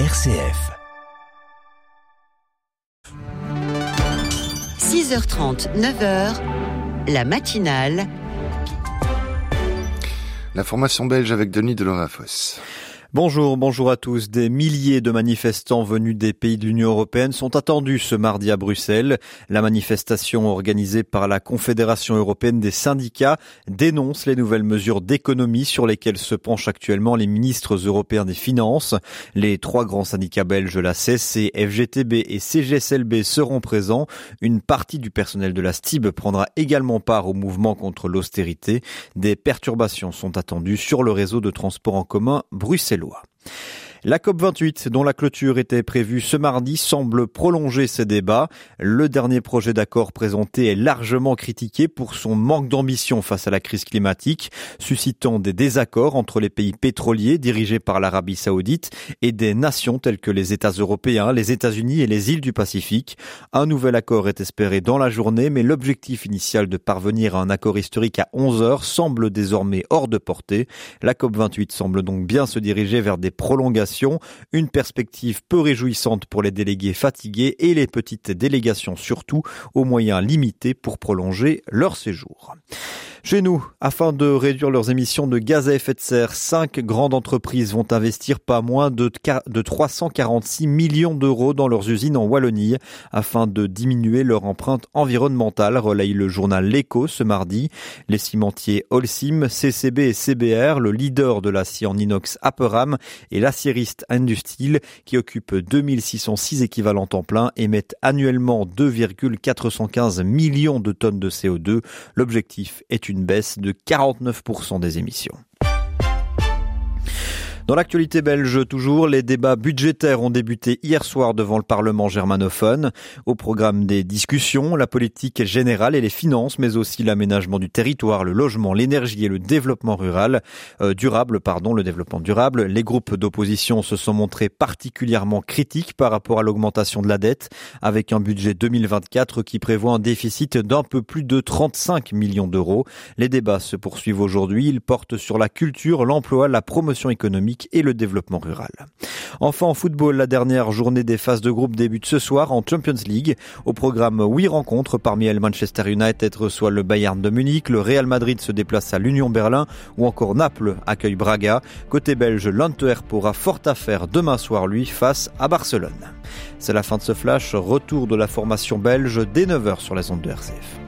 RCF. 6h30, 9h, la matinale. La formation belge avec Denis Delorafosse. Bonjour, bonjour à tous. Des milliers de manifestants venus des pays de l'Union européenne sont attendus ce mardi à Bruxelles. La manifestation organisée par la Confédération européenne des syndicats dénonce les nouvelles mesures d'économie sur lesquelles se penchent actuellement les ministres européens des Finances. Les trois grands syndicats belges, la CSC, FGTB et CGSLB seront présents. Une partie du personnel de la STIB prendra également part au mouvement contre l'austérité. Des perturbations sont attendues sur le réseau de transport en commun bruxellois. verlor. La COP28, dont la clôture était prévue ce mardi, semble prolonger ces débats. Le dernier projet d'accord présenté est largement critiqué pour son manque d'ambition face à la crise climatique, suscitant des désaccords entre les pays pétroliers dirigés par l'Arabie saoudite et des nations telles que les États européens, les États-Unis et les îles du Pacifique. Un nouvel accord est espéré dans la journée, mais l'objectif initial de parvenir à un accord historique à 11 heures semble désormais hors de portée. La COP28 semble donc bien se diriger vers des prolongations une perspective peu réjouissante pour les délégués fatigués et les petites délégations surtout, aux moyens limités pour prolonger leur séjour. Chez nous, afin de réduire leurs émissions de gaz à effet de serre, cinq grandes entreprises vont investir pas moins de, 346 millions d'euros dans leurs usines en Wallonie afin de diminuer leur empreinte environnementale, relaye le journal L'Echo ce mardi. Les cimentiers Holcim, CCB et CBR, le leader de l'acier en inox Aperam et l'acieriste Industeel, qui occupe 2606 équivalents temps plein, émettent annuellement 2,415 millions de tonnes de CO2. L'objectif est une une baisse de 49% des émissions. Dans l'actualité belge, toujours, les débats budgétaires ont débuté hier soir devant le Parlement germanophone. Au programme des discussions, la politique générale et les finances, mais aussi l'aménagement du territoire, le logement, l'énergie et le développement rural, euh, durable, pardon, le développement durable. Les groupes d'opposition se sont montrés particulièrement critiques par rapport à l'augmentation de la dette, avec un budget 2024 qui prévoit un déficit d'un peu plus de 35 millions d'euros. Les débats se poursuivent aujourd'hui. Ils portent sur la culture, l'emploi, la promotion et le développement rural. Enfin en football, la dernière journée des phases de groupe débute ce soir en Champions League. Au programme 8 rencontres, parmi elles Manchester United reçoit le Bayern de Munich, le Real Madrid se déplace à l'Union Berlin ou encore Naples accueille Braga. Côté belge, l'Antwerp aura fort à demain soir lui face à Barcelone. C'est la fin de ce flash, retour de la formation belge dès 9h sur la zone de RCF.